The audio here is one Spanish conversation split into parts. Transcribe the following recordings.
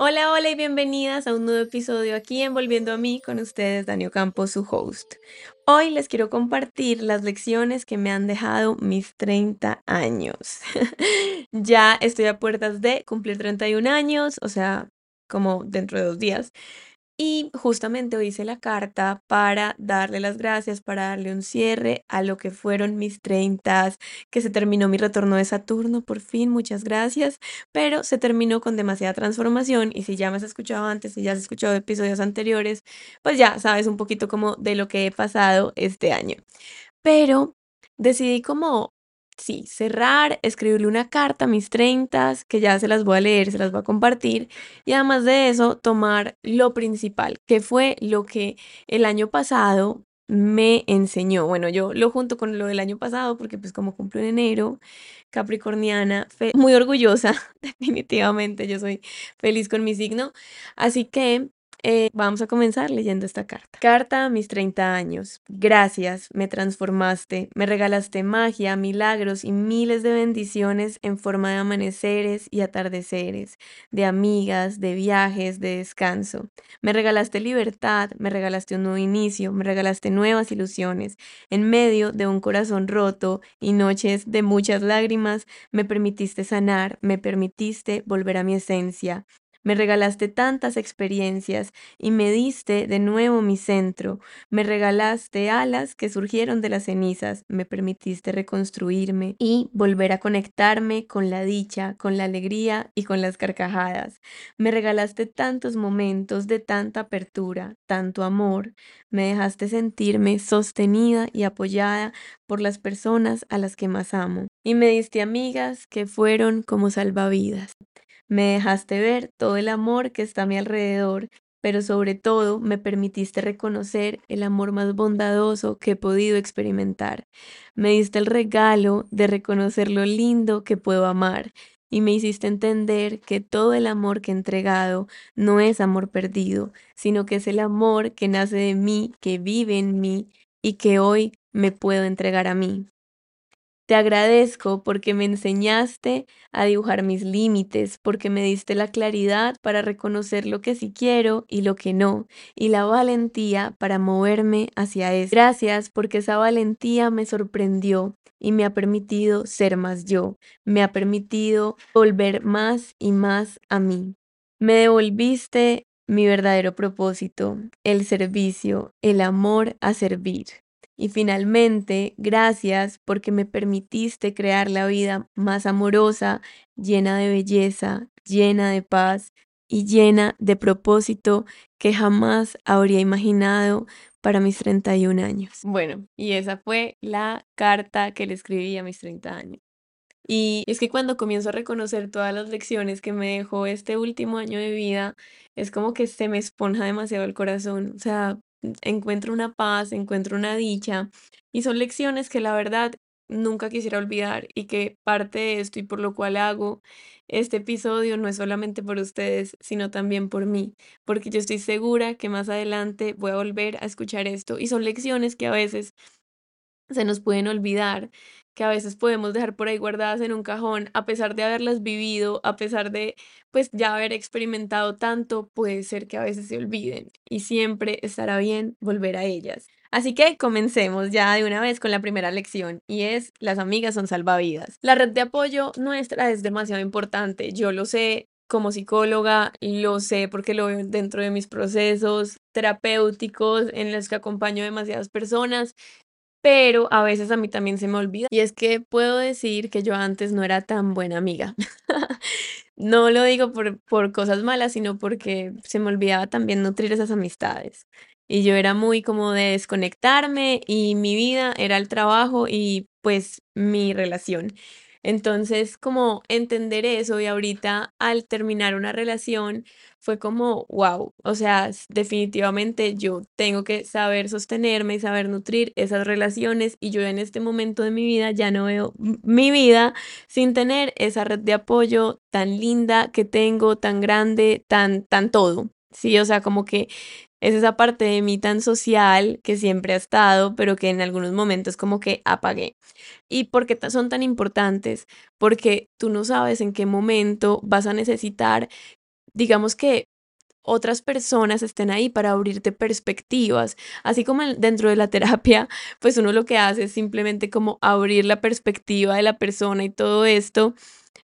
Hola, hola y bienvenidas a un nuevo episodio aquí en Volviendo a mí con ustedes, Daniel Campos, su host. Hoy les quiero compartir las lecciones que me han dejado mis 30 años. ya estoy a puertas de cumplir 31 años, o sea, como dentro de dos días. Y justamente hoy hice la carta para darle las gracias, para darle un cierre a lo que fueron mis 30, que se terminó mi retorno de Saturno, por fin, muchas gracias, pero se terminó con demasiada transformación y si ya me has escuchado antes, si ya has escuchado episodios anteriores, pues ya sabes un poquito como de lo que he pasado este año. Pero decidí como sí, cerrar, escribirle una carta a mis 30, que ya se las voy a leer, se las voy a compartir, y además de eso, tomar lo principal, que fue lo que el año pasado me enseñó. Bueno, yo lo junto con lo del año pasado, porque pues como cumplo en enero, capricorniana, muy orgullosa, definitivamente, yo soy feliz con mi signo, así que eh, vamos a comenzar leyendo esta carta. Carta a mis 30 años. Gracias, me transformaste, me regalaste magia, milagros y miles de bendiciones en forma de amaneceres y atardeceres, de amigas, de viajes, de descanso. Me regalaste libertad, me regalaste un nuevo inicio, me regalaste nuevas ilusiones. En medio de un corazón roto y noches de muchas lágrimas, me permitiste sanar, me permitiste volver a mi esencia. Me regalaste tantas experiencias y me diste de nuevo mi centro. Me regalaste alas que surgieron de las cenizas. Me permitiste reconstruirme y volver a conectarme con la dicha, con la alegría y con las carcajadas. Me regalaste tantos momentos de tanta apertura, tanto amor. Me dejaste sentirme sostenida y apoyada por las personas a las que más amo. Y me diste amigas que fueron como salvavidas. Me dejaste ver todo el amor que está a mi alrededor, pero sobre todo me permitiste reconocer el amor más bondadoso que he podido experimentar. Me diste el regalo de reconocer lo lindo que puedo amar y me hiciste entender que todo el amor que he entregado no es amor perdido, sino que es el amor que nace de mí, que vive en mí y que hoy me puedo entregar a mí. Te agradezco porque me enseñaste a dibujar mis límites, porque me diste la claridad para reconocer lo que sí quiero y lo que no, y la valentía para moverme hacia eso. Gracias porque esa valentía me sorprendió y me ha permitido ser más yo, me ha permitido volver más y más a mí. Me devolviste mi verdadero propósito, el servicio, el amor a servir. Y finalmente, gracias porque me permitiste crear la vida más amorosa, llena de belleza, llena de paz y llena de propósito que jamás habría imaginado para mis 31 años. Bueno, y esa fue la carta que le escribí a mis 30 años. Y es que cuando comienzo a reconocer todas las lecciones que me dejó este último año de vida, es como que se me esponja demasiado el corazón. O sea, encuentro una paz, encuentro una dicha y son lecciones que la verdad nunca quisiera olvidar y que parte de esto y por lo cual hago este episodio no es solamente por ustedes, sino también por mí, porque yo estoy segura que más adelante voy a volver a escuchar esto y son lecciones que a veces se nos pueden olvidar, que a veces podemos dejar por ahí guardadas en un cajón, a pesar de haberlas vivido, a pesar de pues ya haber experimentado tanto, puede ser que a veces se olviden y siempre estará bien volver a ellas. Así que comencemos ya de una vez con la primera lección y es las amigas son salvavidas. La red de apoyo nuestra es demasiado importante, yo lo sé, como psicóloga, lo sé porque lo veo dentro de mis procesos terapéuticos en los que acompaño demasiadas personas pero a veces a mí también se me olvida. Y es que puedo decir que yo antes no era tan buena amiga. no lo digo por, por cosas malas, sino porque se me olvidaba también nutrir esas amistades. Y yo era muy como de desconectarme y mi vida era el trabajo y pues mi relación. Entonces, como entender eso y ahorita al terminar una relación fue como, wow, o sea, definitivamente yo tengo que saber sostenerme y saber nutrir esas relaciones y yo en este momento de mi vida ya no veo mi vida sin tener esa red de apoyo tan linda que tengo, tan grande, tan, tan todo. Sí, o sea, como que es esa parte de mí tan social que siempre ha estado, pero que en algunos momentos como que apagué. ¿Y por qué son tan importantes? Porque tú no sabes en qué momento vas a necesitar digamos que otras personas estén ahí para abrirte perspectivas. Así como dentro de la terapia, pues uno lo que hace es simplemente como abrir la perspectiva de la persona y todo esto.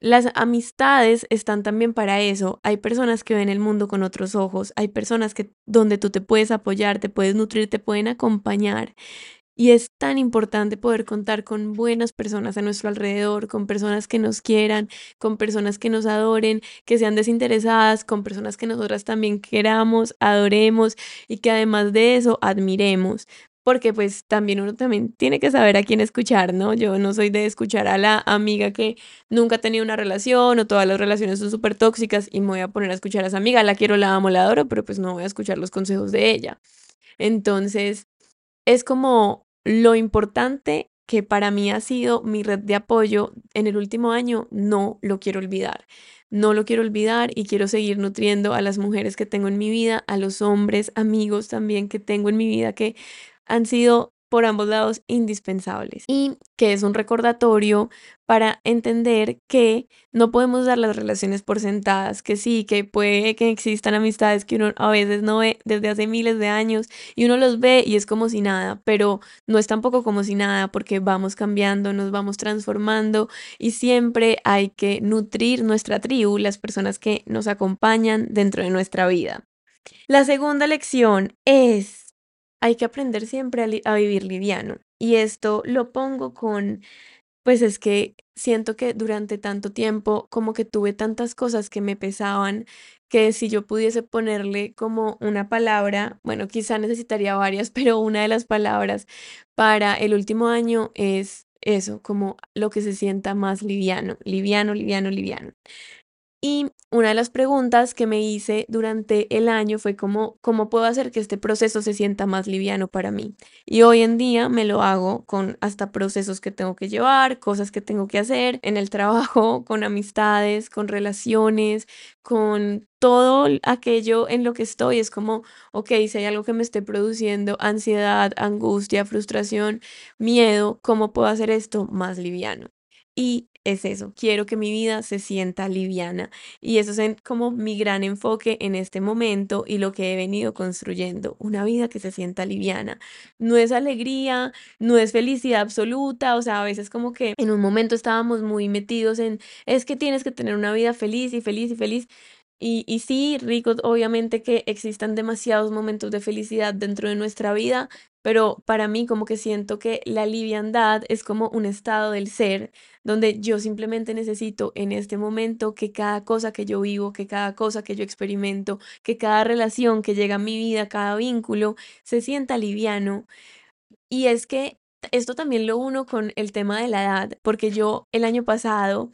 Las amistades están también para eso. Hay personas que ven el mundo con otros ojos, hay personas que donde tú te puedes apoyar, te puedes nutrir, te pueden acompañar. Y es tan importante poder contar con buenas personas a nuestro alrededor, con personas que nos quieran, con personas que nos adoren, que sean desinteresadas, con personas que nosotras también queramos, adoremos y que además de eso admiremos. Porque pues también uno también tiene que saber a quién escuchar, ¿no? Yo no soy de escuchar a la amiga que nunca ha tenido una relación o todas las relaciones son súper tóxicas y me voy a poner a escuchar a esa amiga, la quiero, la amo, la adoro, pero pues no voy a escuchar los consejos de ella. Entonces, es como lo importante que para mí ha sido mi red de apoyo en el último año, no lo quiero olvidar. No lo quiero olvidar y quiero seguir nutriendo a las mujeres que tengo en mi vida, a los hombres, amigos también que tengo en mi vida que han sido por ambos lados indispensables y que es un recordatorio para entender que no podemos dar las relaciones por sentadas, que sí, que puede que existan amistades que uno a veces no ve desde hace miles de años y uno los ve y es como si nada, pero no es tampoco como si nada porque vamos cambiando, nos vamos transformando y siempre hay que nutrir nuestra tribu, las personas que nos acompañan dentro de nuestra vida. La segunda lección es hay que aprender siempre a, vivir liviano. Y esto lo pongo con, pues es que siento que durante tanto tiempo como que tuve tantas cosas que me pesaban que si yo pudiese ponerle como una palabra, bueno, quizá necesitaría varias, pero una de las palabras para el último año es eso, como lo que se sienta más liviano, liviano, liviano, liviano. Y una de las preguntas que me hice durante el año fue cómo, cómo puedo hacer que este proceso se sienta más liviano para mí. Y hoy en día me lo hago con hasta procesos que tengo que llevar, cosas que tengo que hacer en el trabajo, con amistades, con relaciones, con todo aquello en lo que estoy. Es como, ok, si hay algo que me esté produciendo ansiedad, angustia, frustración, miedo, ¿cómo puedo hacer esto más liviano? Y es eso, quiero que mi vida se sienta liviana y eso es como mi gran enfoque en este momento y lo que he venido construyendo, una vida que se sienta liviana. No es alegría, no es felicidad absoluta, o sea, a veces como que en un momento estábamos muy metidos en, es que tienes que tener una vida feliz y feliz y feliz. Y, y sí, rico, obviamente que existan demasiados momentos de felicidad dentro de nuestra vida, pero para mí como que siento que la liviandad es como un estado del ser donde yo simplemente necesito en este momento que cada cosa que yo vivo, que cada cosa que yo experimento, que cada relación que llega a mi vida, cada vínculo, se sienta liviano. Y es que esto también lo uno con el tema de la edad, porque yo el año pasado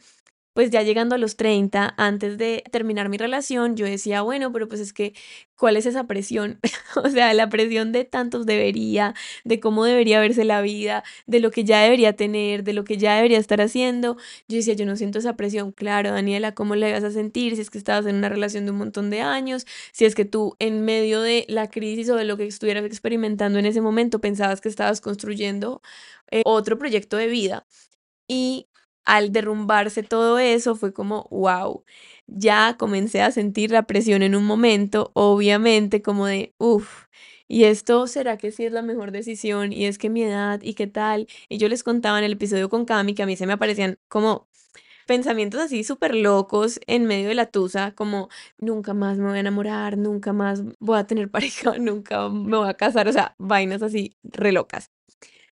pues ya llegando a los 30, antes de terminar mi relación, yo decía, bueno, pero pues es que, ¿cuál es esa presión? o sea, la presión de tantos debería, de cómo debería verse la vida, de lo que ya debería tener, de lo que ya debería estar haciendo. Yo decía, yo no siento esa presión. Claro, Daniela, ¿cómo le vas a sentir si es que estabas en una relación de un montón de años? Si es que tú en medio de la crisis o de lo que estuvieras experimentando en ese momento pensabas que estabas construyendo eh, otro proyecto de vida. Y al derrumbarse todo eso fue como, wow, ya comencé a sentir la presión en un momento, obviamente como de, uff, ¿y esto será que sí es la mejor decisión? Y es que mi edad y qué tal. Y yo les contaba en el episodio con Cami que a mí se me aparecían como pensamientos así súper locos en medio de la tusa, como nunca más me voy a enamorar, nunca más voy a tener pareja, nunca me voy a casar, o sea, vainas así re locas.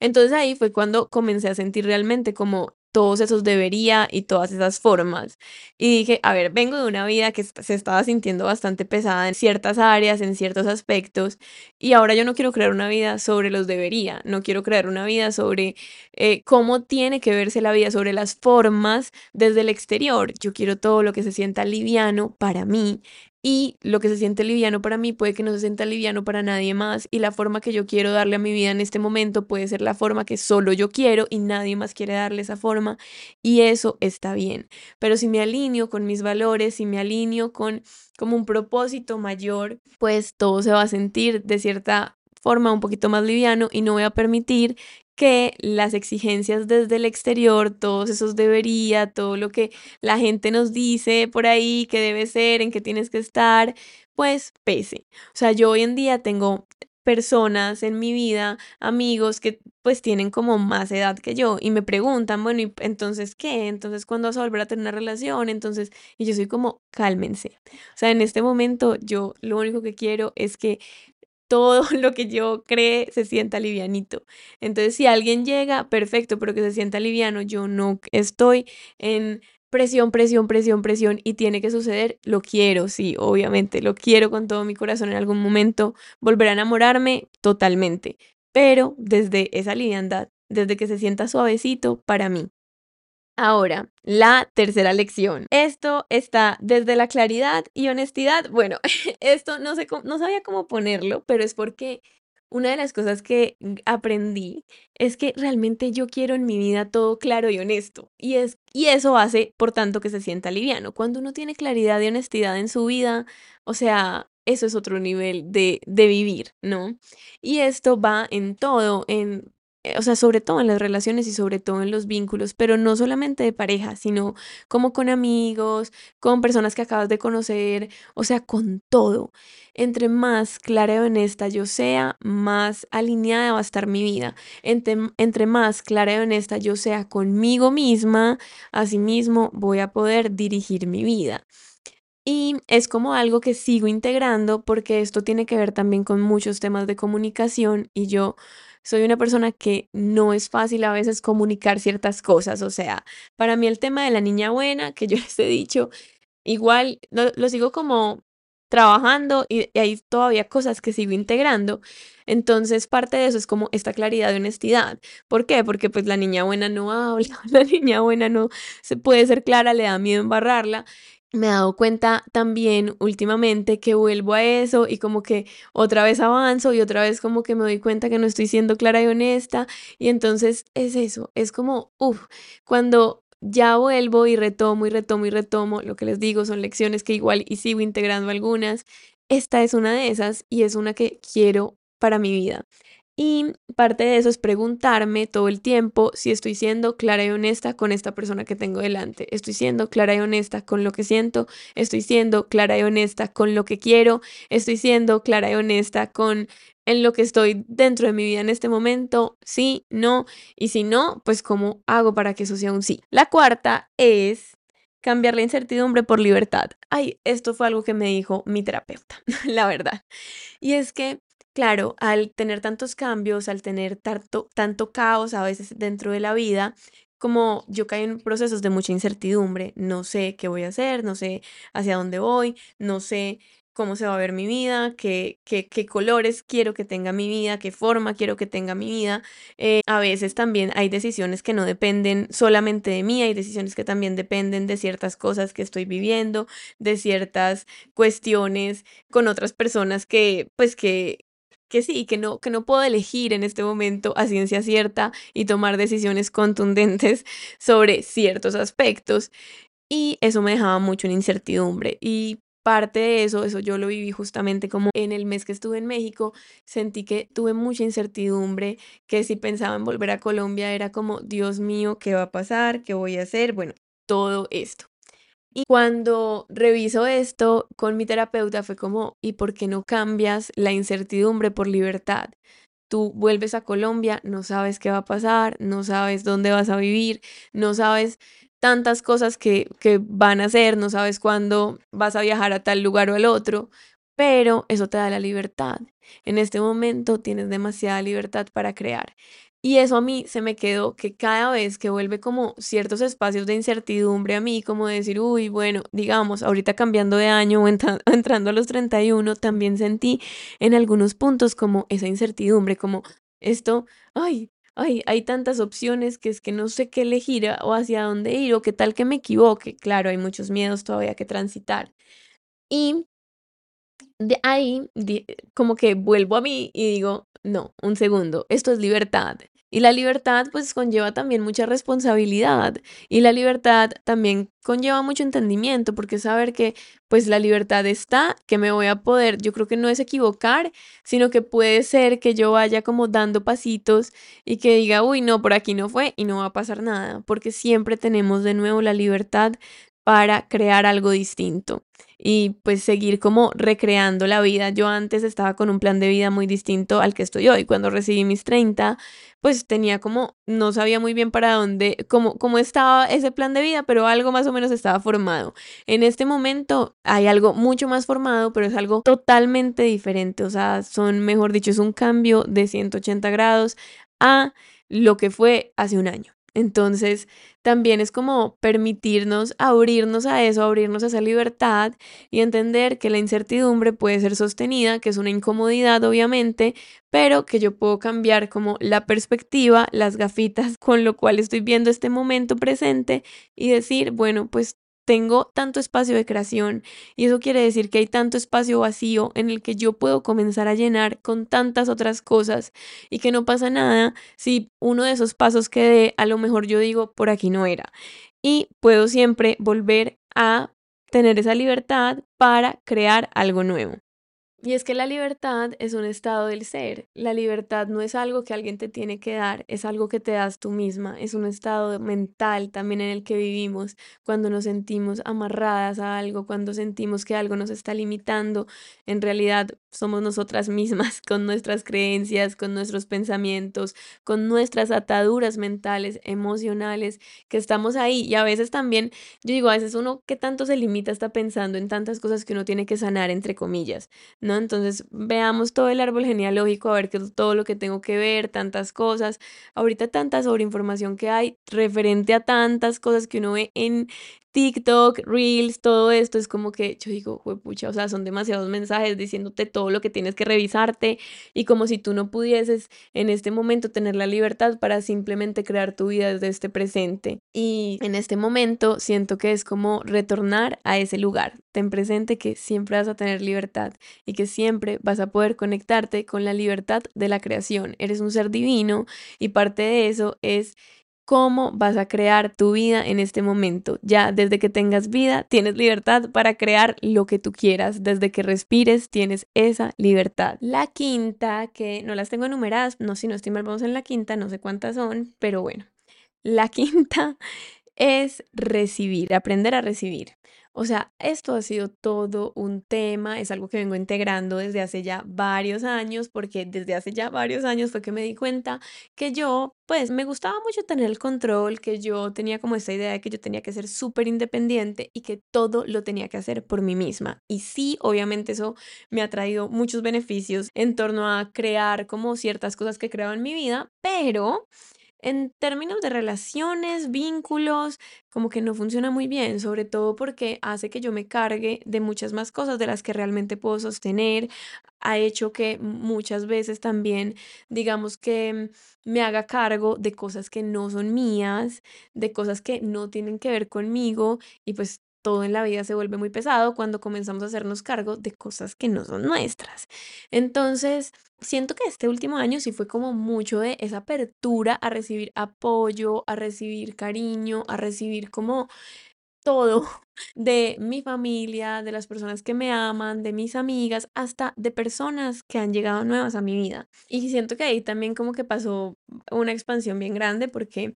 Entonces ahí fue cuando comencé a sentir realmente como todos esos debería y todas esas formas. Y dije, a ver, vengo de una vida que se estaba sintiendo bastante pesada en ciertas áreas, en ciertos aspectos, y ahora yo no quiero crear una vida sobre los debería, no quiero crear una vida sobre eh, cómo tiene que verse la vida, sobre las formas desde el exterior. Yo quiero todo lo que se sienta liviano para mí y lo que se siente liviano para mí puede que no se sienta liviano para nadie más y la forma que yo quiero darle a mi vida en este momento puede ser la forma que solo yo quiero y nadie más quiere darle esa forma y eso está bien. Pero si me alineo con mis valores, si me alineo con como un propósito mayor, pues todo se va a sentir de cierta forma un poquito más liviano y no voy a permitir que las exigencias desde el exterior, todos esos debería, todo lo que la gente nos dice por ahí que debe ser, en que tienes que estar, pues pese. O sea, yo hoy en día tengo personas en mi vida, amigos que pues tienen como más edad que yo y me preguntan, bueno, ¿y entonces qué? Entonces, ¿cuándo vas a volver a tener una relación? Entonces, y yo soy como, cálmense. O sea, en este momento yo lo único que quiero es que todo lo que yo cree se sienta livianito. Entonces, si alguien llega, perfecto, pero que se sienta liviano, yo no estoy en presión, presión, presión, presión y tiene que suceder, lo quiero, sí, obviamente, lo quiero con todo mi corazón en algún momento, volver a enamorarme totalmente, pero desde esa liviandad, desde que se sienta suavecito para mí. Ahora, la tercera lección. Esto está desde la claridad y honestidad. Bueno, esto no sé no sabía cómo ponerlo, pero es porque una de las cosas que aprendí es que realmente yo quiero en mi vida todo claro y honesto. Y, es, y eso hace, por tanto, que se sienta liviano. Cuando uno tiene claridad y honestidad en su vida, o sea, eso es otro nivel de, de vivir, ¿no? Y esto va en todo, en o sea, sobre todo en las relaciones y sobre todo en los vínculos, pero no solamente de pareja, sino como con amigos, con personas que acabas de conocer, o sea, con todo. Entre más clara y honesta yo sea, más alineada va a estar mi vida. Entre, entre más clara y honesta yo sea conmigo misma, asimismo voy a poder dirigir mi vida. Y es como algo que sigo integrando porque esto tiene que ver también con muchos temas de comunicación y yo soy una persona que no es fácil a veces comunicar ciertas cosas. O sea, para mí el tema de la niña buena, que yo les he dicho, igual lo, sigo como trabajando y, hay todavía cosas que sigo integrando. Entonces, parte de eso es como esta claridad de honestidad. ¿Por qué? Porque pues la niña buena no habla, la niña buena no se puede ser clara, le da miedo embarrarla me he dado cuenta también últimamente que vuelvo a eso y como que otra vez avanzo y otra vez como que me doy cuenta que no estoy siendo clara y honesta y entonces es eso, es como, uff, cuando ya vuelvo y retomo y retomo y retomo, lo que les digo son lecciones que igual y sigo integrando algunas, esta es una de esas y es una que quiero para mi vida. Y parte de eso es preguntarme todo el tiempo si estoy siendo clara y honesta con esta persona que tengo delante. Estoy siendo clara y honesta con lo que siento. Estoy siendo clara y honesta con lo que quiero. Estoy siendo clara y honesta con en lo que estoy dentro de mi vida en este momento. Sí, no. Y si no, pues cómo hago para que eso sea un sí. La cuarta es cambiar la incertidumbre por libertad. Ay, esto fue algo que me dijo mi terapeuta, la verdad. Y es que Claro, al tener tantos cambios, al tener tanto, tanto caos a veces dentro de la vida, como yo caí en procesos de mucha incertidumbre, no sé qué voy a hacer, no sé hacia dónde voy, no sé cómo se va a ver mi vida, qué, qué, qué colores quiero que tenga mi vida, qué forma quiero que tenga mi vida. Eh, a veces también hay decisiones que no dependen solamente de mí, hay decisiones que también dependen de ciertas cosas que estoy viviendo, de ciertas cuestiones con otras personas que, pues que que sí, que no, que no puedo elegir en este momento a ciencia cierta y tomar decisiones contundentes sobre ciertos aspectos. Y eso me dejaba mucho en incertidumbre. Y parte de eso, eso yo lo viví justamente como en el mes que estuve en México, sentí que tuve mucha incertidumbre, que si pensaba en volver a Colombia era como, Dios mío, ¿qué va a pasar? ¿Qué voy a hacer? Bueno, todo esto. Y cuando reviso esto con mi terapeuta fue como, ¿y por qué no cambias la incertidumbre por libertad? Tú vuelves a Colombia, no sabes qué va a pasar, no sabes dónde vas a vivir, no sabes tantas cosas que, que van a hacer, no sabes cuándo vas a viajar a tal lugar o al otro, pero eso te da la libertad. En este momento tienes demasiada libertad para crear. Y eso a mí se me quedó que cada vez que vuelve como ciertos espacios de incertidumbre a mí, como decir, uy, bueno, digamos, ahorita cambiando de año o entrando a los 31, también sentí en algunos puntos como esa incertidumbre, como esto, ay, ay, hay tantas opciones que es que no sé qué elegir o hacia dónde ir o qué tal que me equivoque. Claro, hay muchos miedos todavía que transitar. Y de ahí, como que vuelvo a mí y digo, no, un segundo, esto es libertad. Y la libertad pues conlleva también mucha responsabilidad y la libertad también conlleva mucho entendimiento porque saber que pues la libertad está, que me voy a poder, yo creo que no es equivocar, sino que puede ser que yo vaya como dando pasitos y que diga, uy, no, por aquí no fue y no va a pasar nada, porque siempre tenemos de nuevo la libertad para crear algo distinto y pues seguir como recreando la vida. Yo antes estaba con un plan de vida muy distinto al que estoy hoy. Cuando recibí mis 30, pues tenía como, no sabía muy bien para dónde, cómo, cómo estaba ese plan de vida, pero algo más o menos estaba formado. En este momento hay algo mucho más formado, pero es algo totalmente diferente. O sea, son, mejor dicho, es un cambio de 180 grados a lo que fue hace un año. Entonces, también es como permitirnos abrirnos a eso, abrirnos a esa libertad y entender que la incertidumbre puede ser sostenida, que es una incomodidad obviamente, pero que yo puedo cambiar como la perspectiva, las gafitas con lo cual estoy viendo este momento presente y decir, bueno, pues tengo tanto espacio de creación y eso quiere decir que hay tanto espacio vacío en el que yo puedo comenzar a llenar con tantas otras cosas y que no pasa nada si uno de esos pasos que dé, a lo mejor yo digo, por aquí no era. Y puedo siempre volver a tener esa libertad para crear algo nuevo. Y es que la libertad es un estado del ser. La libertad no es algo que alguien te tiene que dar, es algo que te das tú misma. Es un estado mental también en el que vivimos cuando nos sentimos amarradas a algo, cuando sentimos que algo nos está limitando. En realidad somos nosotras mismas con nuestras creencias, con nuestros pensamientos, con nuestras ataduras mentales, emocionales, que estamos ahí. Y a veces también, yo digo, a veces uno que tanto se limita está pensando en tantas cosas que uno tiene que sanar, entre comillas. ¿no? Entonces veamos todo el árbol genealógico, a ver qué todo lo que tengo que ver, tantas cosas. Ahorita tanta sobreinformación que hay referente a tantas cosas que uno ve en TikTok, Reels, todo esto es como que yo digo, pucha, o sea, son demasiados mensajes diciéndote todo lo que tienes que revisarte y como si tú no pudieses en este momento tener la libertad para simplemente crear tu vida desde este presente. Y en este momento siento que es como retornar a ese lugar. Ten presente que siempre vas a tener libertad y que siempre vas a poder conectarte con la libertad de la creación. Eres un ser divino y parte de eso es cómo vas a crear tu vida en este momento. Ya desde que tengas vida, tienes libertad para crear lo que tú quieras. Desde que respires, tienes esa libertad. La quinta, que no las tengo enumeradas, no si no estoy mal, vamos en la quinta, no sé cuántas son, pero bueno. La quinta es recibir, aprender a recibir. O sea, esto ha sido todo un tema, es algo que vengo integrando desde hace ya varios años, porque desde hace ya varios años fue que me di cuenta que yo, pues, me gustaba mucho tener el control, que yo tenía como esta idea de que yo tenía que ser súper independiente y que todo lo tenía que hacer por mí misma. Y sí, obviamente eso me ha traído muchos beneficios en torno a crear como ciertas cosas que creo en mi vida, pero en términos de relaciones, vínculos, como que no funciona muy bien, sobre todo porque hace que yo me cargue de muchas más cosas de las que realmente puedo sostener. Ha hecho que muchas veces también, digamos que me haga cargo de cosas que no son mías, de cosas que no tienen que ver conmigo y pues todo en la vida se vuelve muy pesado cuando comenzamos a hacernos cargo de cosas que no son nuestras. Entonces, siento que este último año sí fue como mucho de esa apertura a recibir apoyo, a recibir cariño, a recibir como todo de mi familia, de las personas que me aman, de mis amigas, hasta de personas que han llegado nuevas a mi vida. Y siento que ahí también como que pasó una expansión bien grande porque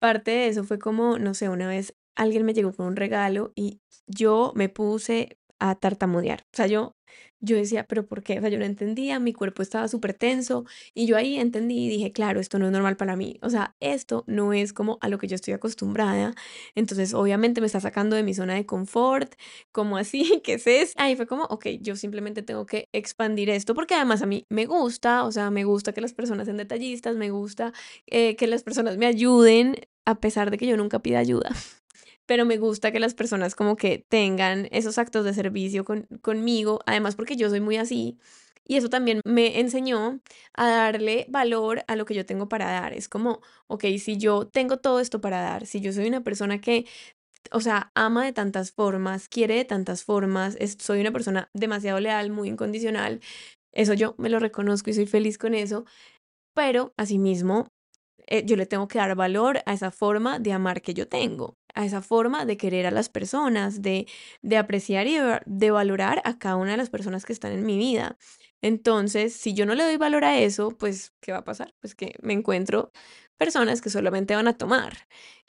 parte de eso fue como, no sé, una vez alguien me llegó con un regalo y yo me puse a tartamudear. O sea, yo, yo decía, pero ¿por qué? O sea, yo no entendía, mi cuerpo estaba súper tenso y yo ahí entendí y dije, claro, esto no es normal para mí. O sea, esto no es como a lo que yo estoy acostumbrada. Entonces, obviamente me está sacando de mi zona de confort, como así, ¿qué es eso? Ahí fue como, ok, yo simplemente tengo que expandir esto porque además a mí me gusta, o sea, me gusta que las personas sean detallistas, me gusta eh, que las personas me ayuden a pesar de que yo nunca pida ayuda pero me gusta que las personas como que tengan esos actos de servicio con, conmigo, además porque yo soy muy así. Y eso también me enseñó a darle valor a lo que yo tengo para dar. Es como, ok, si yo tengo todo esto para dar, si yo soy una persona que o sea, ama de tantas formas, quiere de tantas formas, es- soy una persona demasiado leal, muy incondicional, eso yo me lo reconozco y soy feliz con eso, pero asimismo eh, yo le tengo que dar valor a esa forma de amar que yo tengo, a esa forma de querer a las personas, de, de apreciar y de, de valorar a cada una de las personas que están en mi vida. Entonces, si yo no le doy valor a eso, pues, ¿qué va a pasar? Pues que me encuentro personas que solamente van a tomar.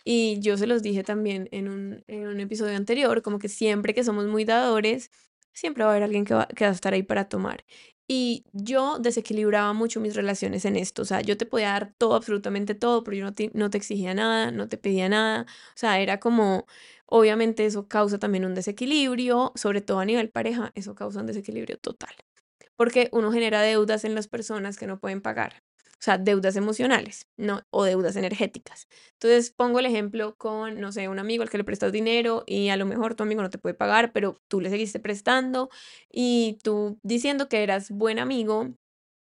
Y yo se los dije también en un, en un episodio anterior, como que siempre que somos muy dadores, siempre va a haber alguien que va, que va a estar ahí para tomar. Y yo desequilibraba mucho mis relaciones en esto. O sea, yo te podía dar todo, absolutamente todo, pero yo no te, no te exigía nada, no te pedía nada. O sea, era como, obviamente eso causa también un desequilibrio, sobre todo a nivel pareja, eso causa un desequilibrio total porque uno genera deudas en las personas que no pueden pagar. O sea, deudas emocionales, ¿no? O deudas energéticas. Entonces, pongo el ejemplo con, no sé, un amigo al que le prestas dinero y a lo mejor tu amigo no te puede pagar, pero tú le seguiste prestando y tú diciendo que eras buen amigo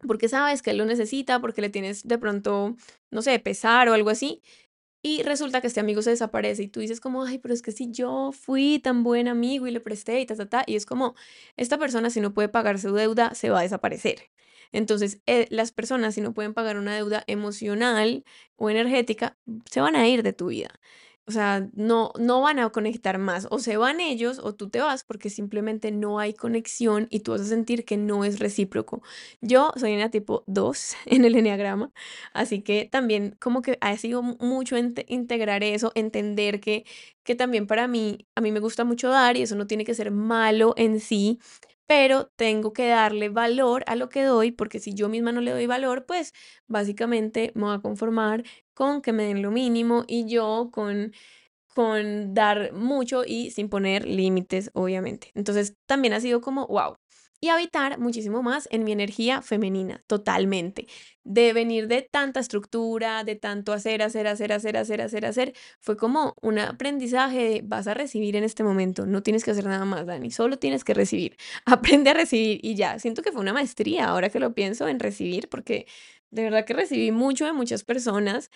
porque sabes que él lo necesita, porque le tienes de pronto, no sé, pesar o algo así, y resulta que este amigo se desaparece y tú dices como, ay, pero es que si yo fui tan buen amigo y le presté y ta, ta, ta, y es como, esta persona si no puede pagar su deuda, se va a desaparecer. Entonces, eh, las personas si no pueden pagar una deuda emocional o energética, se van a ir de tu vida. O sea, no, no van a conectar más. O se van ellos o tú te vas porque simplemente no hay conexión y tú vas a sentir que no es recíproco. Yo soy en tipo 2 en el enneagrama Así que también como que ha sido mu- mucho integrar eso, entender que, que también para mí, a mí me gusta mucho dar y eso no tiene que ser malo en sí, pero tengo que darle valor a lo que doy, porque si yo misma no le doy valor, pues básicamente me voy a conformar con que me den lo mínimo y yo con con dar mucho y sin poner límites, obviamente. Entonces, también ha sido como, wow. Y habitar muchísimo más en mi energía femenina, totalmente. De venir de tanta estructura, de tanto hacer, hacer, hacer, hacer, hacer, hacer, hacer, fue como un aprendizaje de vas a recibir en este momento, no tienes que hacer nada más, Dani, solo tienes que recibir. Aprende a recibir y ya. Siento que fue una maestría ahora que lo pienso en recibir, porque de verdad que recibí mucho de muchas personas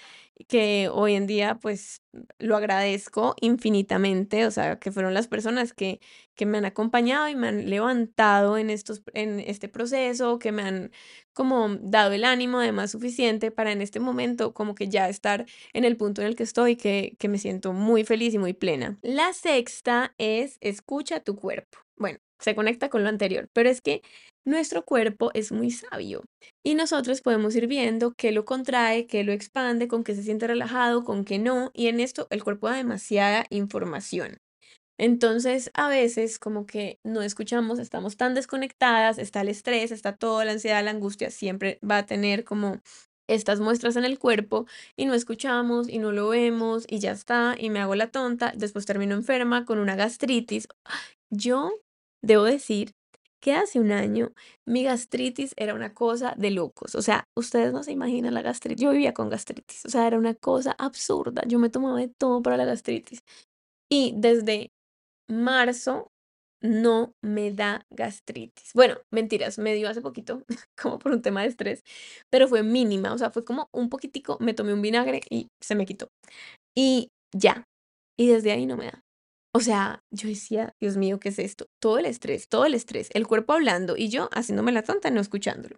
que hoy en día pues lo agradezco infinitamente, o sea, que fueron las personas que, que me han acompañado y me han levantado en estos, en este proceso, que me han como dado el ánimo además suficiente para en este momento como que ya estar en el punto en el que estoy, que, que me siento muy feliz y muy plena. La sexta es escucha tu cuerpo. Bueno, se conecta con lo anterior, pero es que nuestro cuerpo es muy sabio y nosotros podemos ir viendo qué lo contrae, qué lo expande, con qué se siente relajado, con qué no, y en esto el cuerpo da demasiada información. Entonces, a veces como que no escuchamos, estamos tan desconectadas, está el estrés, está toda la ansiedad, la angustia, siempre va a tener como estas muestras en el cuerpo y no escuchamos y no lo vemos y ya está y me hago la tonta, después termino enferma con una gastritis. Yo debo decir que hace un año mi gastritis era una cosa de locos, o sea, ustedes no se imaginan la gastritis, yo vivía con gastritis, o sea, era una cosa absurda, yo me tomaba de todo para la gastritis y desde marzo no me da gastritis. Bueno, mentiras, me dio hace poquito, como por un tema de estrés, pero fue mínima, o sea, fue como un poquitico, me tomé un vinagre y se me quitó. Y ya, y desde ahí no me da. O sea, yo decía, Dios mío, ¿qué es esto? Todo el estrés, todo el estrés, el cuerpo hablando y yo haciéndome la tonta, no escuchándolo.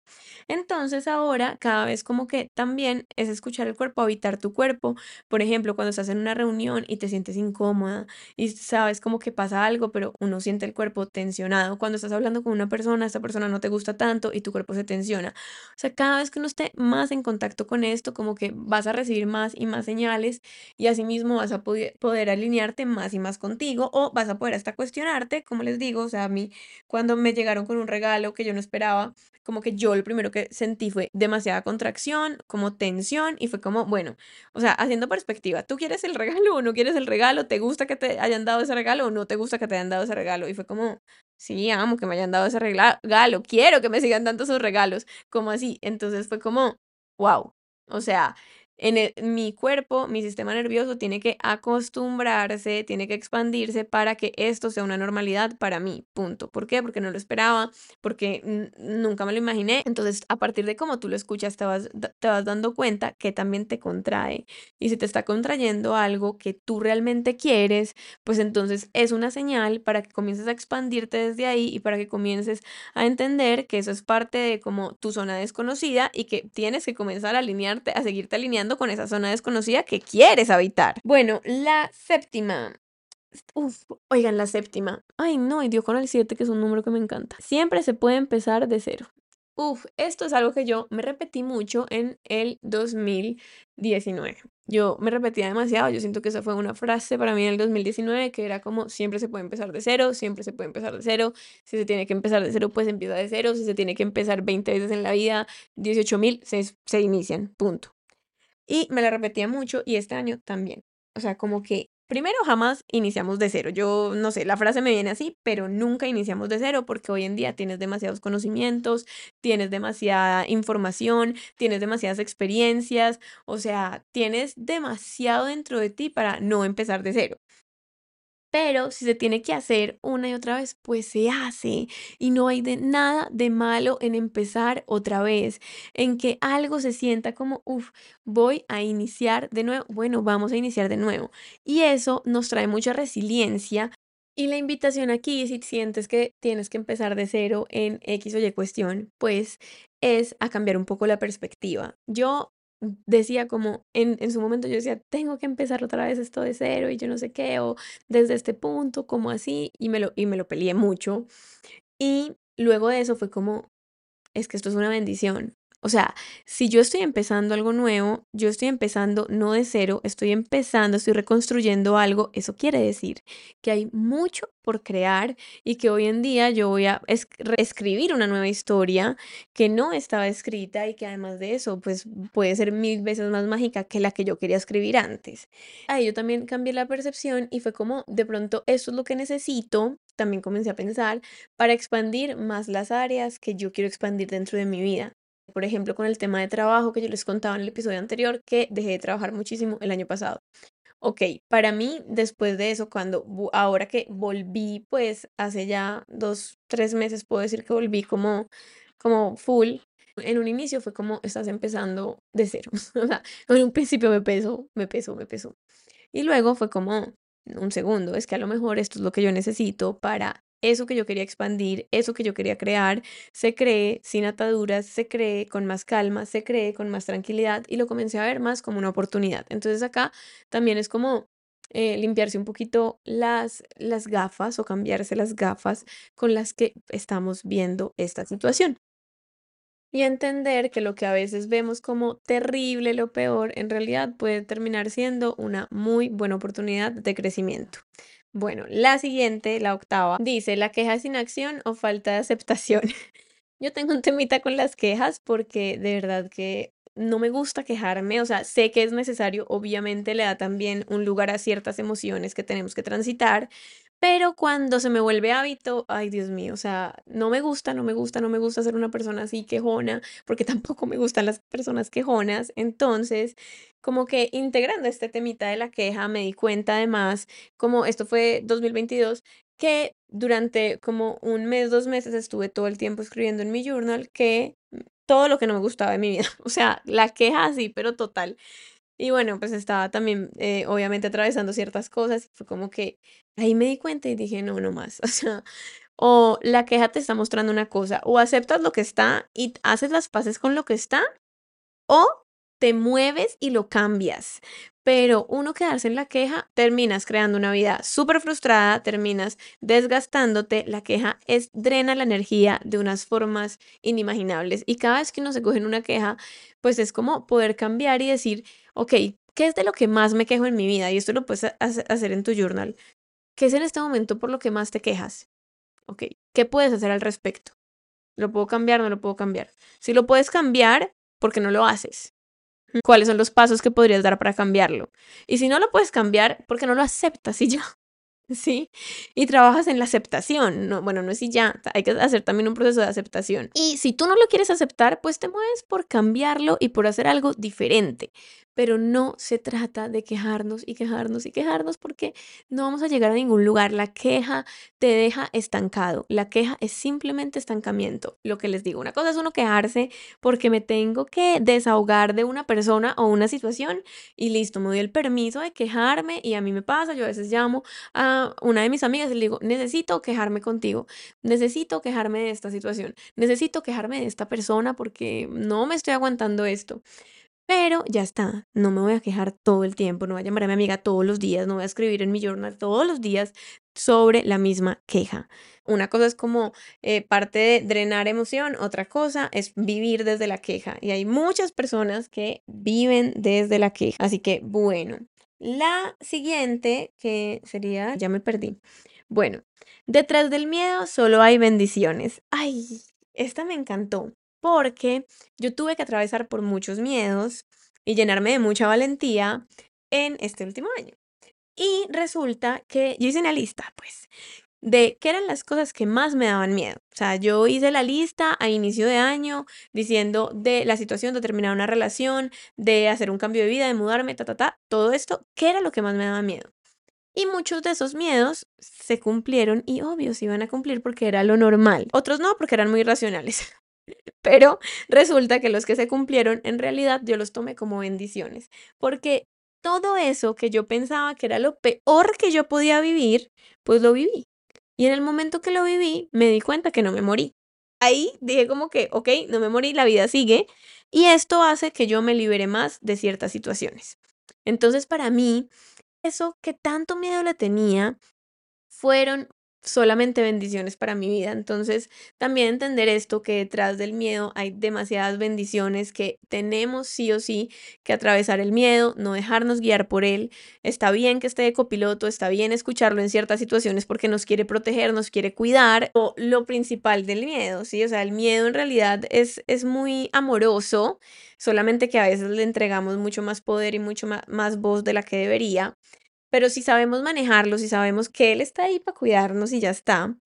Entonces ahora cada vez como que también es escuchar el cuerpo, habitar tu cuerpo. Por ejemplo, cuando estás en una reunión y te sientes incómoda y sabes como que pasa algo, pero uno siente el cuerpo tensionado. Cuando estás hablando con una persona, esta persona no te gusta tanto y tu cuerpo se tensiona. O sea, cada vez que uno esté más en contacto con esto, como que vas a recibir más y más señales y asimismo vas a poder, alinearte más y más contigo o vas a poder hasta cuestionarte, como les digo, o sea, a mí cuando me llegaron con un regalo que yo no esperaba, como que yo lo primero que sentí fue demasiada contracción, como tensión y fue como, bueno, o sea, haciendo perspectiva, ¿tú quieres el regalo o no quieres el regalo? ¿Te gusta que te hayan dado ese regalo o no te gusta que te hayan dado ese regalo? Y fue como, sí, amo que me hayan dado ese regalo, quiero que me sigan dando sus regalos, como así. Entonces fue como, wow, o sea, en, mi cuerpo, mi sistema nervioso tiene que acostumbrarse, tiene que expandirse para que esto sea una normalidad para mí, punto. ¿Por qué? Porque no lo esperaba, porque nunca me lo imaginé. Entonces, a partir de cómo tú lo escuchas, te vas, te vas dando cuenta que también te contrae. Y si te está contrayendo algo que tú realmente quieres, pues entonces es una señal para que comiences a expandirte desde ahí y para que comiences a entender que eso es parte de como tu zona desconocida y que tienes que comenzar a alinearte, a seguirte alineando con esa zona desconocida que quieres habitar. Bueno, la séptima. Uf, oigan, la séptima. Ay, no, y dio con el 7, que es un número que me encanta. Siempre se puede empezar de cero. Uf, esto es algo que yo me repetí mucho en el 2019. Yo me repetía demasiado, yo siento que esa fue una frase para mí en el 2019 que era como siempre se puede empezar de cero, siempre se puede empezar de cero, si se tiene que empezar de cero, pues empieza de cero, si se tiene que empezar 20 veces en la vida, 18 mil, se, se inician, punto. Y me la repetía mucho y este año también. O sea, como que primero jamás iniciamos de cero. Yo no sé, la frase me viene así, pero nunca iniciamos de cero porque hoy en día tienes demasiados conocimientos, tienes demasiada información, tienes demasiadas experiencias, o sea, tienes demasiado dentro de ti para no empezar de cero. Pero si se tiene que hacer una y otra vez, pues se hace. Y no hay nada de malo en empezar otra vez, en que algo se sienta como, uff, voy a iniciar de nuevo. Bueno, vamos a iniciar de nuevo. Y eso nos trae mucha resiliencia. Y la invitación aquí, si sientes que tienes que empezar de cero en X o Y cuestión, pues es a cambiar un poco la perspectiva. Yo decía como, en, en su momento yo decía, tengo que empezar otra vez esto de cero y yo no sé qué, o desde este punto, como así, y me lo, y me lo peleé mucho. Y luego de eso fue como, es que esto es una bendición. O sea, si yo estoy empezando algo nuevo, yo estoy empezando no de cero, estoy empezando, estoy reconstruyendo algo, eso quiere decir que hay mucho por crear y que hoy en día yo voy a escribir una nueva historia que no estaba escrita y que además de eso, pues puede ser mil veces más mágica que la que yo quería escribir antes. Ahí yo también cambié la percepción y fue como, de pronto, esto es lo que necesito, también comencé a pensar, para expandir más las áreas que yo quiero expandir dentro de mi vida por ejemplo, con el tema de trabajo que yo les contaba en el episodio anterior, que dejé de trabajar muchísimo el año pasado. Ok, para mí, después de eso, cuando ahora que volví, pues hace ya dos, tres meses, puedo decir que volví como, como full. En un inicio fue como estás empezando de cero. o sea, en un principio me pesó, me pesó, me pesó. Y luego fue como un segundo, es que a lo mejor esto es lo que yo necesito para eso que yo quería expandir, eso que yo quería crear, se cree sin ataduras, se cree con más calma, se cree con más tranquilidad y lo comencé a ver más como una oportunidad. Entonces acá también es como eh, limpiarse un poquito las, las gafas o cambiarse las gafas con las que estamos viendo esta situación. Y entender que lo que a veces vemos como terrible, lo peor, en realidad puede terminar siendo una muy buena oportunidad de crecimiento. Bueno, la siguiente, la octava, dice la queja sin acción o falta de aceptación. Yo tengo un temita con las quejas porque de verdad que no me gusta quejarme, o sea, sé que es necesario, obviamente le da también un lugar a ciertas emociones que tenemos que transitar, pero cuando se me vuelve hábito, ay Dios mío, o sea, no me gusta, no me gusta, no me gusta ser una persona así quejona, porque tampoco me gustan las personas quejonas. Entonces, como que integrando este temita de la queja, me di cuenta además, como esto fue 2022, que durante como un mes, dos meses estuve todo el tiempo escribiendo en mi journal que todo lo que no me gustaba de mi vida, o sea, la queja sí, pero total. Y bueno, pues estaba también, eh, obviamente, atravesando ciertas cosas fue como que ahí me di cuenta y dije, no, no más. O sea, o la queja te está mostrando una cosa, o aceptas lo que está y haces las paces con lo que está, o te mueves y lo cambias. Pero uno quedarse en la queja, terminas creando una vida súper frustrada, terminas desgastándote. La queja es, drena la energía de unas formas inimaginables. Y cada vez que uno se coge en una queja, pues es como poder cambiar y decir, ok, ¿qué es de lo que más me quejo en mi vida? Y esto lo puedes hacer en tu journal. ¿Qué es en este momento por lo que más te quejas? Ok, ¿qué puedes hacer al respecto? ¿Lo puedo cambiar? ¿No lo puedo cambiar? Si lo puedes cambiar, ¿por qué no lo haces? Cuáles son los pasos que podrías dar para cambiarlo. Y si no lo puedes cambiar, ¿por qué no lo aceptas y ya? ¿Sí? Y trabajas en la aceptación. No, bueno, no es y ya, hay que hacer también un proceso de aceptación. Y si tú no lo quieres aceptar, pues te mueves por cambiarlo y por hacer algo diferente. Pero no se trata de quejarnos y quejarnos y quejarnos porque no vamos a llegar a ningún lugar. La queja te deja estancado. La queja es simplemente estancamiento. Lo que les digo, una cosa es uno quejarse porque me tengo que desahogar de una persona o una situación y listo, me doy el permiso de quejarme y a mí me pasa, yo a veces llamo a una de mis amigas y le digo, necesito quejarme contigo, necesito quejarme de esta situación, necesito quejarme de esta persona porque no me estoy aguantando esto. Pero ya está, no me voy a quejar todo el tiempo, no voy a llamar a mi amiga todos los días, no voy a escribir en mi journal todos los días sobre la misma queja. Una cosa es como eh, parte de drenar emoción, otra cosa es vivir desde la queja. Y hay muchas personas que viven desde la queja. Así que bueno, la siguiente que sería, ya me perdí. Bueno, detrás del miedo solo hay bendiciones. Ay, esta me encantó porque yo tuve que atravesar por muchos miedos y llenarme de mucha valentía en este último año. Y resulta que yo hice una lista, pues, de qué eran las cosas que más me daban miedo. O sea, yo hice la lista a inicio de año diciendo de la situación de terminar una relación, de hacer un cambio de vida, de mudarme, ta, ta, ta, todo esto, qué era lo que más me daba miedo. Y muchos de esos miedos se cumplieron y obvio se iban a cumplir porque era lo normal. Otros no, porque eran muy irracionales. Pero resulta que los que se cumplieron, en realidad yo los tomé como bendiciones, porque todo eso que yo pensaba que era lo peor que yo podía vivir, pues lo viví. Y en el momento que lo viví, me di cuenta que no me morí. Ahí dije como que, ok, no me morí, la vida sigue. Y esto hace que yo me libere más de ciertas situaciones. Entonces, para mí, eso que tanto miedo le tenía, fueron solamente bendiciones para mi vida. Entonces, también entender esto, que detrás del miedo hay demasiadas bendiciones que tenemos sí o sí que atravesar el miedo, no dejarnos guiar por él. Está bien que esté de copiloto, está bien escucharlo en ciertas situaciones porque nos quiere proteger, nos quiere cuidar. O lo principal del miedo, ¿sí? O sea, el miedo en realidad es, es muy amoroso, solamente que a veces le entregamos mucho más poder y mucho más, voz de la que debería. Pero si sabemos manejarlo, si sabemos que Él está ahí para cuidarnos y ya está,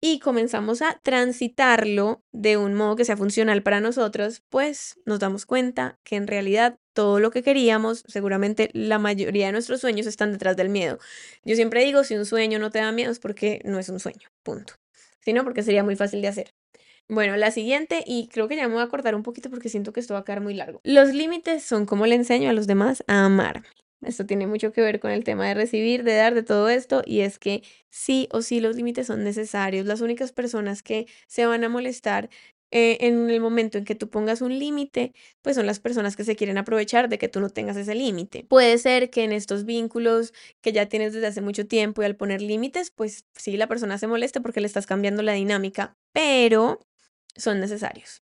y comenzamos a transitarlo de un modo que sea funcional para nosotros, pues nos damos cuenta que en realidad todo lo que queríamos, seguramente la mayoría de nuestros sueños están detrás del miedo. Yo siempre digo, si un sueño no te da miedo es porque no es un sueño, punto. Si no, porque sería muy fácil de hacer. Bueno, la siguiente, y creo que ya me voy a acordar un poquito porque siento que esto va a quedar muy largo. Los límites son como le enseño a los demás a amarme. Esto tiene mucho que ver con el tema de recibir, de dar, de todo esto, y es que sí o sí los límites son necesarios. Las únicas personas que se van a molestar eh, en el momento en que tú pongas un límite, pues son las personas que se quieren aprovechar de que tú no tengas ese límite. Puede ser que en estos vínculos que ya tienes desde hace mucho tiempo y al poner límites, pues sí, la persona se moleste porque le estás cambiando la dinámica, pero son necesarios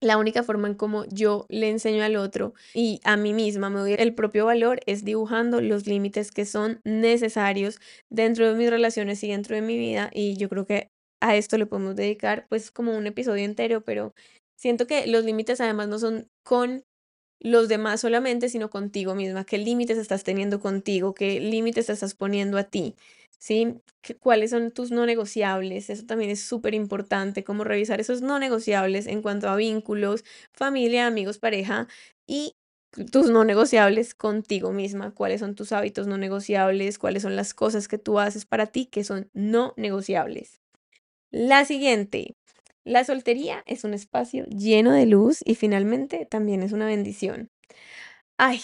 la única forma en cómo yo le enseño al otro y a mí misma me doy el propio valor es dibujando los límites que son necesarios dentro de mis relaciones y dentro de mi vida y yo creo que a esto le podemos dedicar pues como un episodio entero, pero siento que los límites además no son con los demás solamente, sino contigo misma, qué límites estás teniendo contigo, qué límites estás poniendo a ti. ¿sí? ¿Cuáles son tus no negociables? Eso también es súper importante, como revisar esos no negociables en cuanto a vínculos, familia, amigos, pareja y tus no negociables contigo misma, cuáles son tus hábitos no negociables, cuáles son las cosas que tú haces para ti que son no negociables. La siguiente, la soltería es un espacio lleno de luz y finalmente también es una bendición. Ay,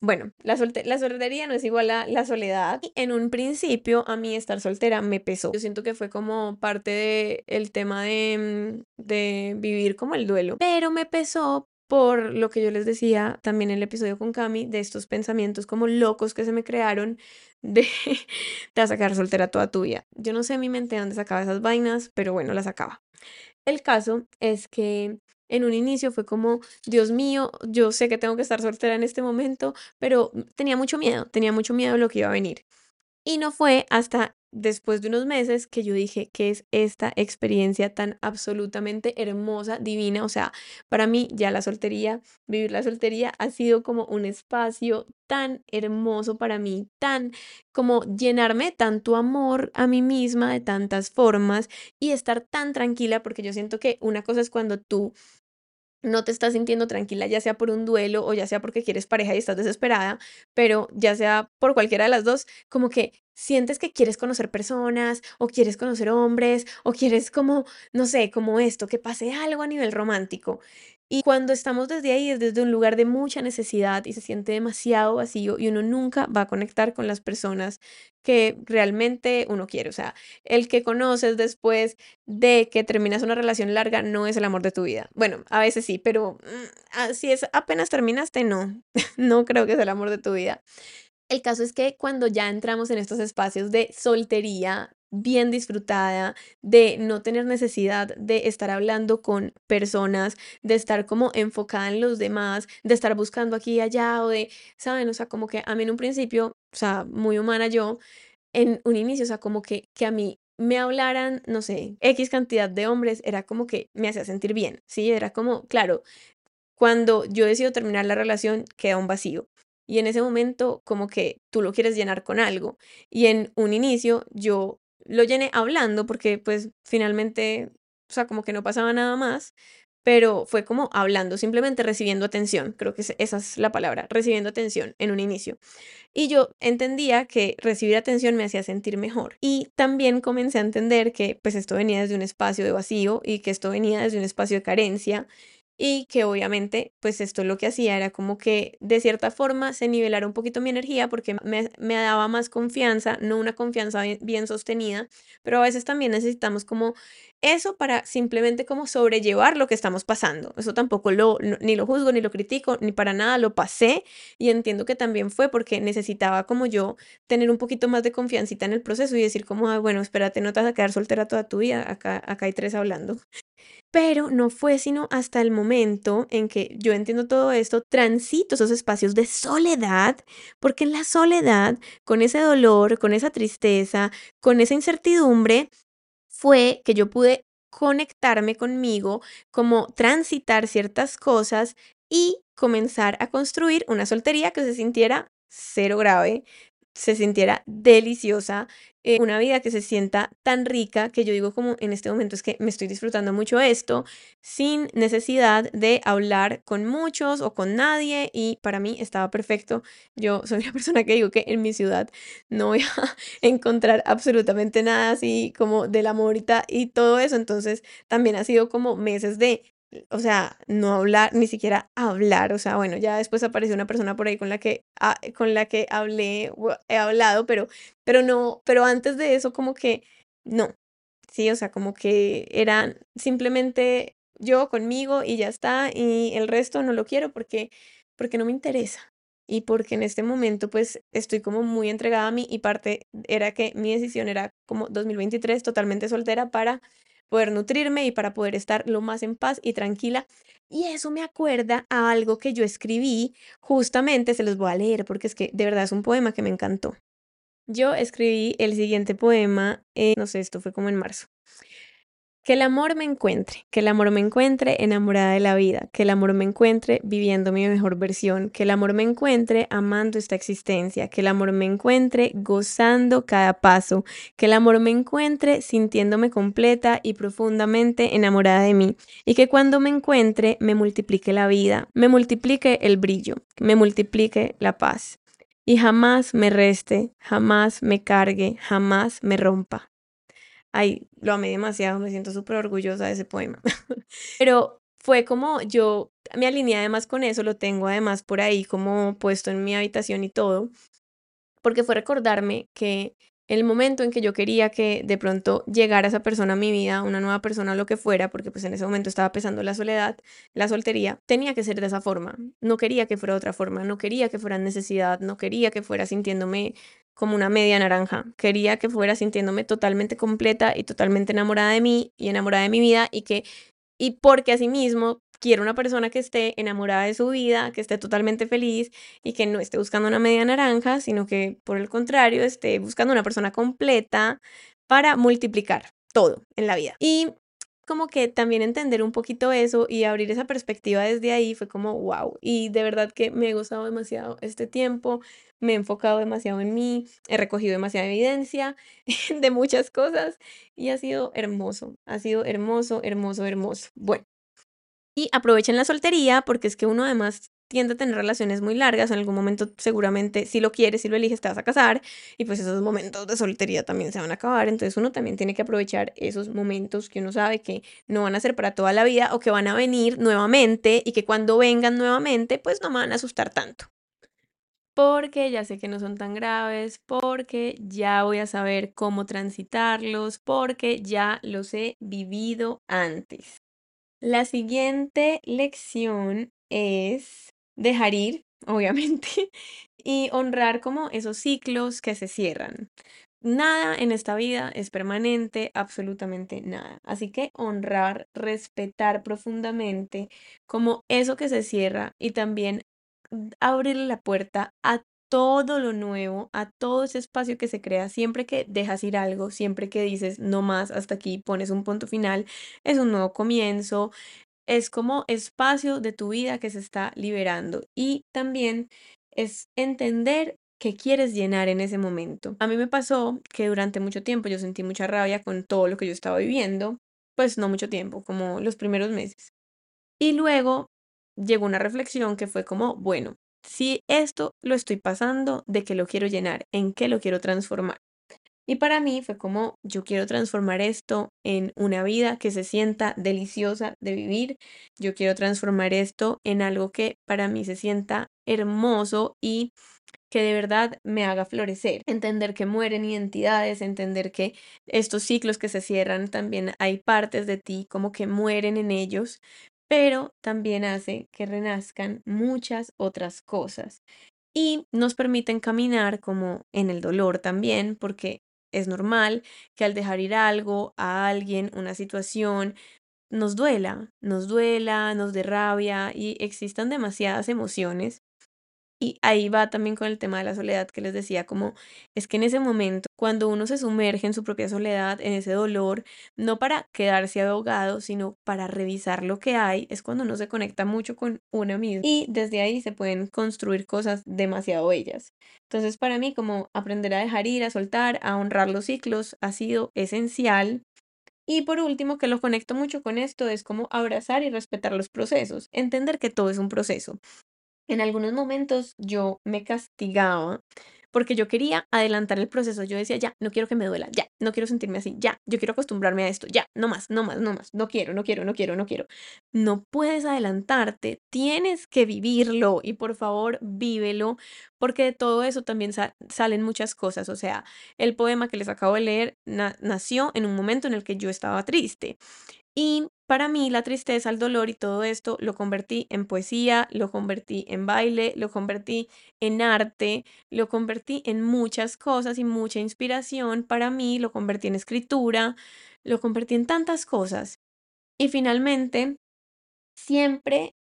bueno, la, soltería no es igual a la soledad. Y en un principio a mí estar soltera me pesó. Yo siento que fue como parte del tema de, mm, de vivir como el duelo. Pero me pesó por lo que yo les decía también en el episodio con Cami, de estos pensamientos como locos que se me crearon de te vas a quedar soltera toda tu vida. Yo no sé mi mente dónde sacaba esas vainas, pero bueno, las sacaba. El caso es que en un inicio fue como, Dios mío, yo sé que tengo que estar soltera en este momento, pero tenía mucho miedo, tenía mucho miedo de lo que iba a venir. Y no fue hasta después de unos meses que yo dije que es esta experiencia tan absolutamente hermosa, divina. O sea, para mí ya la soltería, vivir la soltería ha sido como un espacio tan hermoso para mí, tan como llenarme tanto amor a mí misma de tantas formas y estar tan tranquila porque yo siento que una cosa es cuando tú no te estás sintiendo tranquila, ya sea por un duelo o ya sea porque quieres pareja y estás desesperada, pero ya sea por cualquiera de las dos, como que sientes que quieres conocer personas o quieres conocer hombres o quieres como, no sé, como esto, que pase algo a nivel romántico. Y cuando estamos desde ahí es desde un lugar de mucha necesidad y se siente demasiado vacío y uno nunca va a conectar con las personas que realmente uno quiere. O sea, el que conoces después de que terminas una relación larga no es el amor de tu vida. Bueno, a veces sí, pero mm, si es apenas terminaste, no, no creo que sea el amor de tu vida. El caso es que cuando ya entramos en estos espacios de soltería bien disfrutada, de no tener necesidad de estar hablando con personas, de estar como enfocada en los demás, de estar buscando aquí y allá o de, ¿saben? O sea, como que a mí en un principio, o sea, muy humana yo, en un inicio, o sea, como que, que a mí me hablaran, no sé, X cantidad de hombres, era como que me hacía sentir bien, ¿sí? Era como, claro, cuando yo decido terminar la relación, queda un vacío. Y en ese momento, como que tú lo quieres llenar con algo. Y en un inicio, yo lo llené hablando porque pues finalmente, o sea, como que no pasaba nada más, pero fue como hablando, simplemente recibiendo atención, creo que esa es la palabra, recibiendo atención en un inicio. Y yo entendía que recibir atención me hacía sentir mejor. Y también comencé a entender que pues esto venía desde un espacio de vacío y que esto venía desde un espacio de carencia y que obviamente pues esto lo que hacía era como que de cierta forma se nivelara un poquito mi energía porque me, me daba más confianza, no una confianza bien, sostenida, pero a veces también necesitamos como eso para simplemente como sobrellevar lo que estamos pasando. Eso tampoco lo, ni lo juzgo, ni lo critico, ni para nada lo pasé y entiendo que también fue porque necesitaba como yo tener un poquito más de confiancita en el proceso y decir como, bueno, espérate, no te vas a quedar soltera toda tu vida, acá, acá hay tres hablando. Pero no fue sino hasta el momento en que yo entiendo todo esto, transito esos espacios de soledad, porque en la soledad, con ese dolor, con esa tristeza, con esa incertidumbre, fue que yo pude conectarme conmigo, como transitar ciertas cosas y comenzar a construir una soltería que se sintiera cero grave, se sintiera deliciosa, eh, una vida que se sienta tan rica que yo digo como en este momento es que me estoy disfrutando mucho esto sin necesidad de hablar con muchos o con nadie y para mí estaba perfecto. Yo soy una persona que digo que en mi ciudad no voy a encontrar absolutamente nada así como del amor y todo eso, entonces también ha sido como meses de o sea, no hablar, ni siquiera hablar, o sea, bueno, ya después apareció una persona por ahí con la que, ah, con la que hablé, he hablado, pero, pero no, pero antes de eso como que no, sí, o sea, como que eran simplemente yo conmigo y ya está, y el resto no lo quiero porque, porque no me interesa. Y porque en este momento pues estoy como muy entregada a mí y parte era que mi decisión era como 2023 totalmente soltera para poder nutrirme y para poder estar lo más en paz y tranquila. Y eso me acuerda a algo que yo escribí, justamente se los voy a leer porque es que de verdad es un poema que me encantó. Yo escribí el siguiente poema, no sé, esto fue como en marzo. Que el amor me encuentre, que el amor me encuentre enamorada de la vida, que el amor me encuentre viviendo mi mejor versión, que el amor me encuentre amando esta existencia, que el amor me encuentre gozando cada paso, que el amor me encuentre sintiéndome completa y profundamente enamorada de mí, y que cuando me encuentre me multiplique la vida, me multiplique el brillo, me multiplique la paz, y jamás me reste, jamás me cargue, jamás me rompa. Ay, lo amé demasiado, me siento súper orgullosa de ese poema. Pero fue como yo me alineé además con eso, lo tengo además por ahí como puesto en mi habitación y todo, porque fue recordarme que el momento en que yo quería que de pronto llegara esa persona a mi vida, una nueva persona, lo que fuera, porque pues en ese momento estaba pesando la soledad, la soltería, tenía que ser de esa forma. No quería que fuera de otra forma, no quería que fuera necesidad, no quería que fuera sintiéndome como una media naranja. Quería que fuera sintiéndome totalmente completa y totalmente enamorada de mí y enamorada de mi vida y que y porque asimismo quiero una persona que esté enamorada de su vida, que esté totalmente feliz y que no esté buscando una media naranja, sino que por el contrario esté buscando una persona completa para multiplicar todo en la vida. Y como que también entender un poquito eso y abrir esa perspectiva desde ahí fue como wow. Y de verdad que me he gustado demasiado este tiempo, me he enfocado demasiado en mí, he recogido demasiada evidencia de muchas cosas y ha sido hermoso, ha sido hermoso, hermoso, hermoso. Bueno, Y aprovechen la soltería porque es que uno además tiende a tener relaciones muy largas, en algún momento seguramente si lo quieres, si lo eliges, te vas a casar y pues esos momentos de soltería también se van a acabar, entonces uno también tiene que aprovechar esos momentos que uno sabe que no van a ser para toda la vida o que van a venir nuevamente y que cuando vengan nuevamente pues no me van a asustar tanto. Porque ya sé que no son tan graves, porque ya voy a saber cómo transitarlos, porque ya los he vivido antes. La siguiente lección es dejar ir, obviamente, y honrar como esos ciclos que se cierran. Nada en esta vida es permanente, absolutamente nada. Así que honrar, respetar profundamente como eso que se cierra y también abrirle la puerta a todo lo nuevo, a todo ese espacio que se crea, siempre que dejas ir algo, siempre que dices no más, hasta aquí pones un punto final, es un nuevo comienzo, es como espacio de tu vida que se está liberando y también es entender qué quieres llenar en ese momento. A mí me pasó que durante mucho tiempo yo sentí mucha rabia con todo lo que yo estaba viviendo, pues no mucho tiempo, como los primeros meses. Y luego llegó una reflexión que fue como, bueno, si esto lo estoy pasando, ¿de qué lo quiero llenar? ¿En qué lo quiero transformar? Y para mí fue como, yo quiero transformar esto en una vida que se sienta deliciosa de vivir. Yo quiero transformar esto en algo que para mí se sienta hermoso y que de verdad me haga florecer. Entender que mueren identidades, entender que estos ciclos que se cierran también hay partes de ti como que mueren en ellos, pero también hace que renazcan muchas otras cosas y nos permiten caminar como en el dolor también, porque es normal que al dejar ir algo, a alguien, una situación, nos duela, nos duela, nos dé rabia y existan demasiadas emociones y ahí va también con el tema de la soledad que les decía, como es que en ese momento, cuando uno se sumerge en su propia soledad, en ese dolor, no para quedarse ahogado, sino para revisar lo que hay, es cuando uno se conecta mucho con uno mismo y desde ahí se pueden construir cosas demasiado bellas. Entonces, para mí, como aprender a dejar ir, a soltar, a honrar los ciclos, ha sido esencial. Y por último, que lo conecto mucho con esto, es como abrazar y respetar los procesos, entender que todo es un proceso. En algunos momentos yo me castigaba porque yo quería adelantar el proceso. Yo decía, ya, no quiero que me duela, ya, no quiero sentirme así, ya, yo quiero acostumbrarme a esto, ya, no más, no más, no más, no quiero, no quiero, no quiero, no quiero. No puedes adelantarte, tienes que vivirlo y por favor vívelo, porque de todo eso también salen muchas cosas. O sea, el poema que les acabo de leer nació en un momento en el que yo estaba triste y para mí la tristeza, el dolor y todo esto lo convertí en poesía, lo convertí en baile, lo convertí en arte, lo convertí en muchas cosas y mucha inspiración para mí, lo convertí en escritura, lo convertí en tantas cosas. Y finalmente, siempre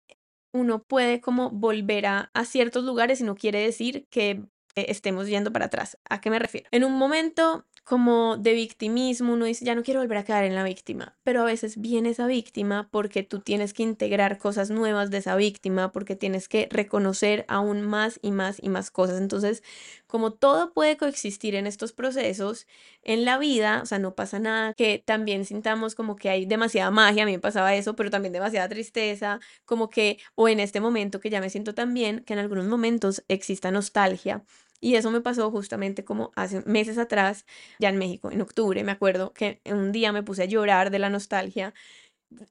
uno puede como volver a, a ciertos lugares y no quiere decir que eh, estemos yendo para atrás. ¿A qué me refiero? En un momento como de victimismo, uno dice, ya no quiero volver a quedar en la víctima, pero a veces viene esa víctima porque tú tienes que integrar cosas nuevas de esa víctima, porque tienes que reconocer aún más y más y más cosas. Entonces, como todo puede coexistir en estos procesos, en la vida, o sea, no pasa nada que también sintamos como que hay demasiada magia, a mí me pasaba eso, pero también demasiada tristeza, como que, o en este momento que ya me siento tan bien, que en algunos momentos exista nostalgia y eso me pasó justamente como hace meses atrás, ya en México, en octubre, me acuerdo que un día me puse a llorar de la nostalgia.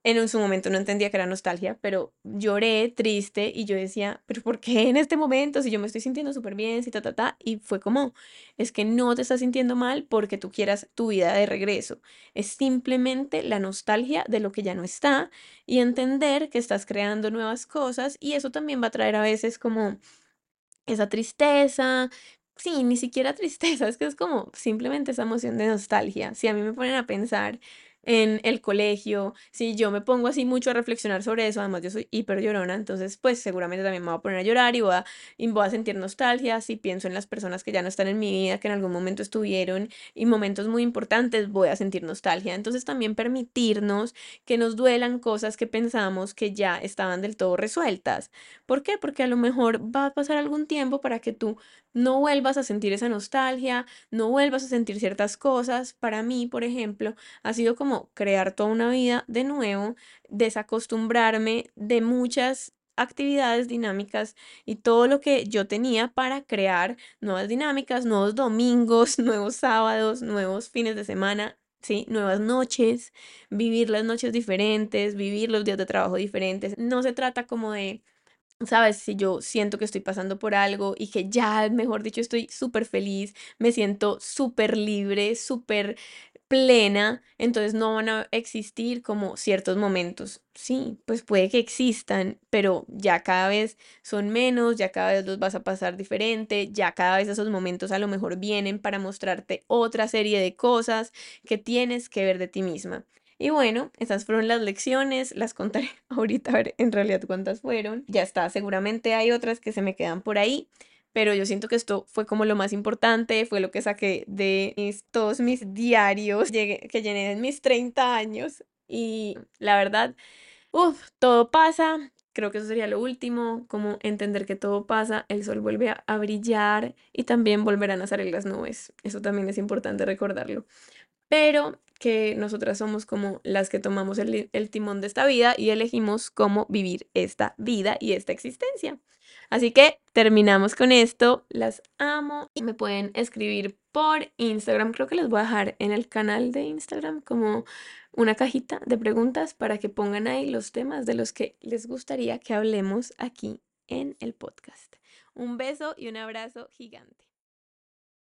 En su momento no entendía que era nostalgia, pero lloré triste y yo decía, pero ¿por qué en este momento? Si yo me estoy sintiendo súper bien, si ta, ta, ta. Y fue como, es que no te estás sintiendo mal porque tú quieras tu vida de regreso. Es simplemente la nostalgia de lo que ya no está y entender que estás creando nuevas cosas y eso también va a traer a veces como esa tristeza, sí, ni siquiera tristeza, es que es como simplemente esa emoción de nostalgia. Si a mí me ponen a pensar en el colegio, si yo me pongo así mucho a reflexionar sobre eso, además yo soy hiper llorona, entonces pues seguramente también me voy a poner a llorar y voy a, y voy a sentir nostalgia, si pienso en las personas que ya no están en mi vida, que en algún momento estuvieron y momentos muy importantes, voy a sentir nostalgia. Entonces también permitirnos que nos duelan cosas que pensamos que ya estaban del todo resueltas. ¿Por qué? Porque a lo mejor va a pasar algún tiempo para que tú no vuelvas a sentir esa nostalgia, no vuelvas a sentir ciertas cosas. Para mí, por ejemplo, ha sido como crear toda una vida de nuevo, desacostumbrarme de muchas actividades dinámicas y todo lo que yo tenía para crear nuevas dinámicas, nuevos domingos, nuevos sábados, nuevos fines de semana, ¿sí? Nuevas noches, vivir las noches diferentes, vivir los días de trabajo diferentes. No se trata como de sabes, si yo siento que estoy pasando por algo y que ya, mejor dicho, estoy súper feliz, me siento súper libre, súper plena, entonces no van a existir como ciertos momentos. Sí, pues puede que existan, pero ya cada vez son menos, ya cada vez los vas a pasar diferente, ya cada vez esos momentos a lo mejor vienen para mostrarte otra serie de cosas que tienes que ver de ti misma. Y bueno, esas fueron las lecciones, las contaré ahorita a ver en realidad cuántas fueron. Ya está, seguramente hay otras que se me quedan por ahí, pero yo siento que esto fue como lo más importante, fue lo que saqué de mis, todos mis diarios que llené en mis 30 años y la verdad, uff, todo pasa. Creo que eso sería lo último, como entender que todo pasa, el sol vuelve a, brillar y también volverán a salir las nubes. Eso también es importante recordarlo. Pero que nosotras somos como las que tomamos el, timón de esta vida y elegimos cómo vivir esta vida y esta existencia. Así que terminamos con esto. Las amo y me pueden escribir por Instagram. Creo que les voy a dejar en el canal de Instagram como una cajita de preguntas para que pongan ahí los temas de los que les gustaría que hablemos aquí en el podcast. Un beso y un abrazo gigante.